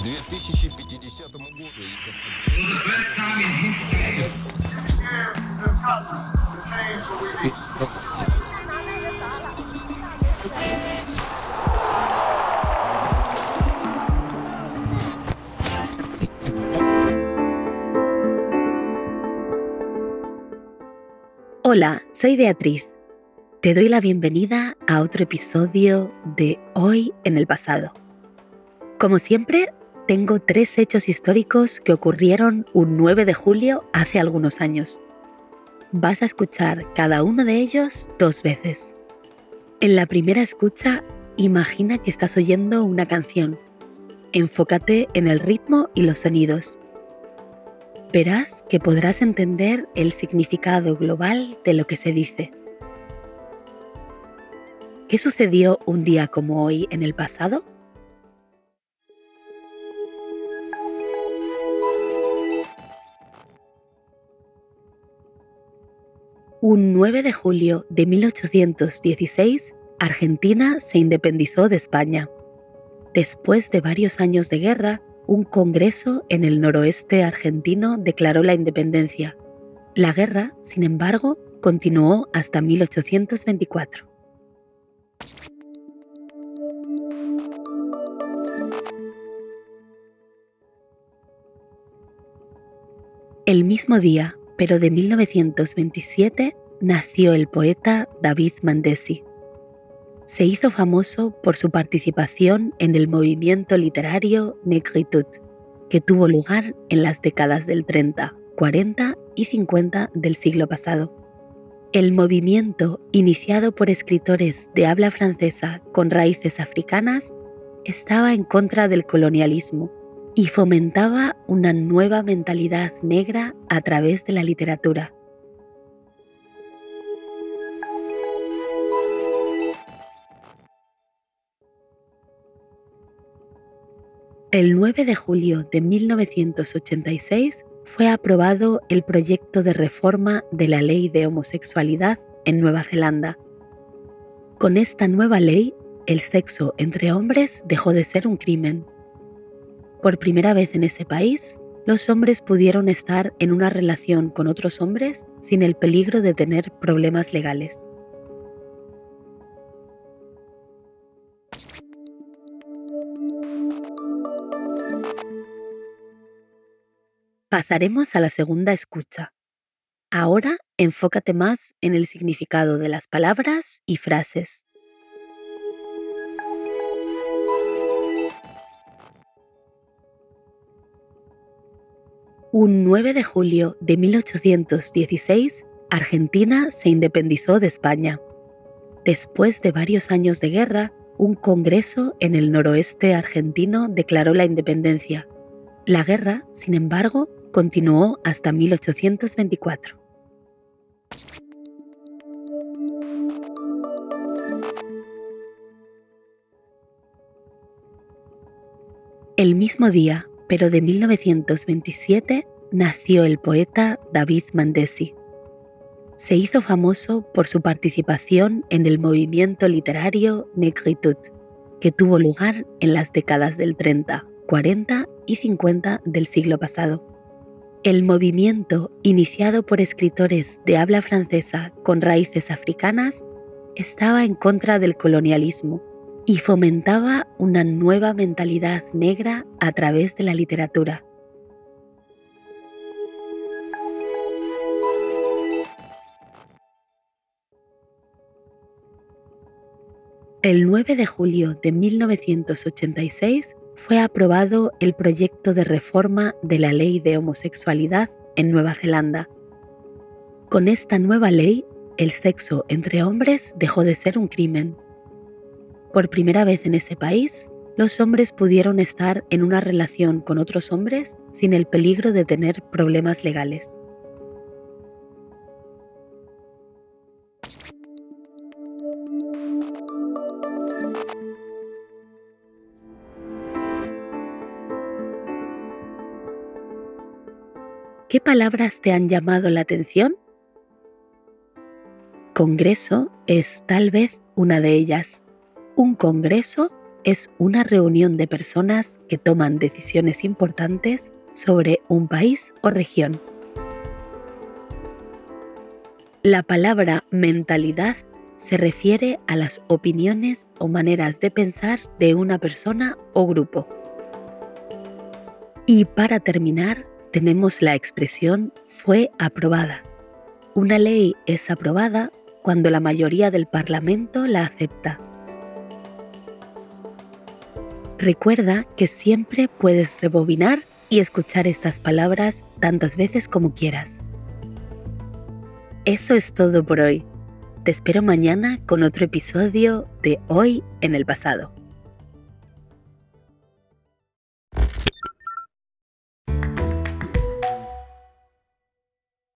К 2050 году... Hola, soy Beatriz. Te doy la bienvenida a otro episodio de Hoy en el pasado. Como siempre, tengo tres hechos históricos que ocurrieron un 9 de julio hace algunos años. Vas a escuchar cada uno de ellos dos veces. En la primera escucha, imagina que estás oyendo una canción. Enfócate en el ritmo y los sonidos. Verás que podrás entender el significado global de lo que se dice. ¿Qué sucedió un día como hoy en el pasado? Un 9 de julio de 1816, Argentina se independizó de España. Después de varios años de guerra, un congreso en el noroeste argentino declaró la independencia. La guerra, sin embargo, continuó hasta 1824. El mismo día, pero de 1927, nació el poeta David Mandesi. Se hizo famoso por su participación en el movimiento literario Negritude, que tuvo lugar en las décadas del 30, 40 y 50 del siglo pasado. El movimiento, iniciado por escritores de habla francesa con raíces africanas, estaba en contra del colonialismo y fomentaba una nueva mentalidad negra a través de la literatura. El 9 de julio de 1986 fue aprobado el proyecto de reforma de la ley de homosexualidad en Nueva Zelanda. Con esta nueva ley, el sexo entre hombres dejó de ser un crimen por primera vez en ese país, los hombres pudieron estar en una relación con otros hombres sin el peligro de tener problemas legales. Pasaremos a la segunda escucha. Ahora enfócate más en el significado de las palabras y frases. Un 9 de julio de 1816, Argentina se independizó de España. Después de varios años de guerra, un congreso en el noroeste argentino declaró la independencia. La guerra, sin embargo, continuó hasta 1824. El mismo día, pero de 1927 nació el poeta David Mandesi. Se hizo famoso por su participación en el movimiento literario Negritude, que tuvo lugar en las décadas del 30, 40 y 50 del siglo pasado. El movimiento, iniciado por escritores de habla francesa con raíces africanas, estaba en contra del colonialismo y fomentaba una nueva mentalidad negra a través de la literatura. El 9 de julio de 1986 fue aprobado el proyecto de reforma de la ley de homosexualidad en Nueva Zelanda. Con esta nueva ley, el sexo entre hombres dejó de ser un crimen por primera vez en ese país, los hombres pudieron estar en una relación con otros hombres sin el peligro de tener problemas legales. ¿Qué palabras te han llamado la atención? Congreso es tal vez una de ellas. Un congreso es una reunión de personas que toman decisiones importantes sobre un país o región. La palabra mentalidad se refiere a las opiniones o maneras de pensar de una persona o grupo. Y para terminar, tenemos la expresión fue aprobada. Una ley es aprobada cuando la mayoría del Parlamento la acepta. Recuerda que siempre puedes rebobinar y escuchar estas palabras tantas veces como quieras. Eso es todo por hoy. Te espero mañana con otro episodio de Hoy en el pasado.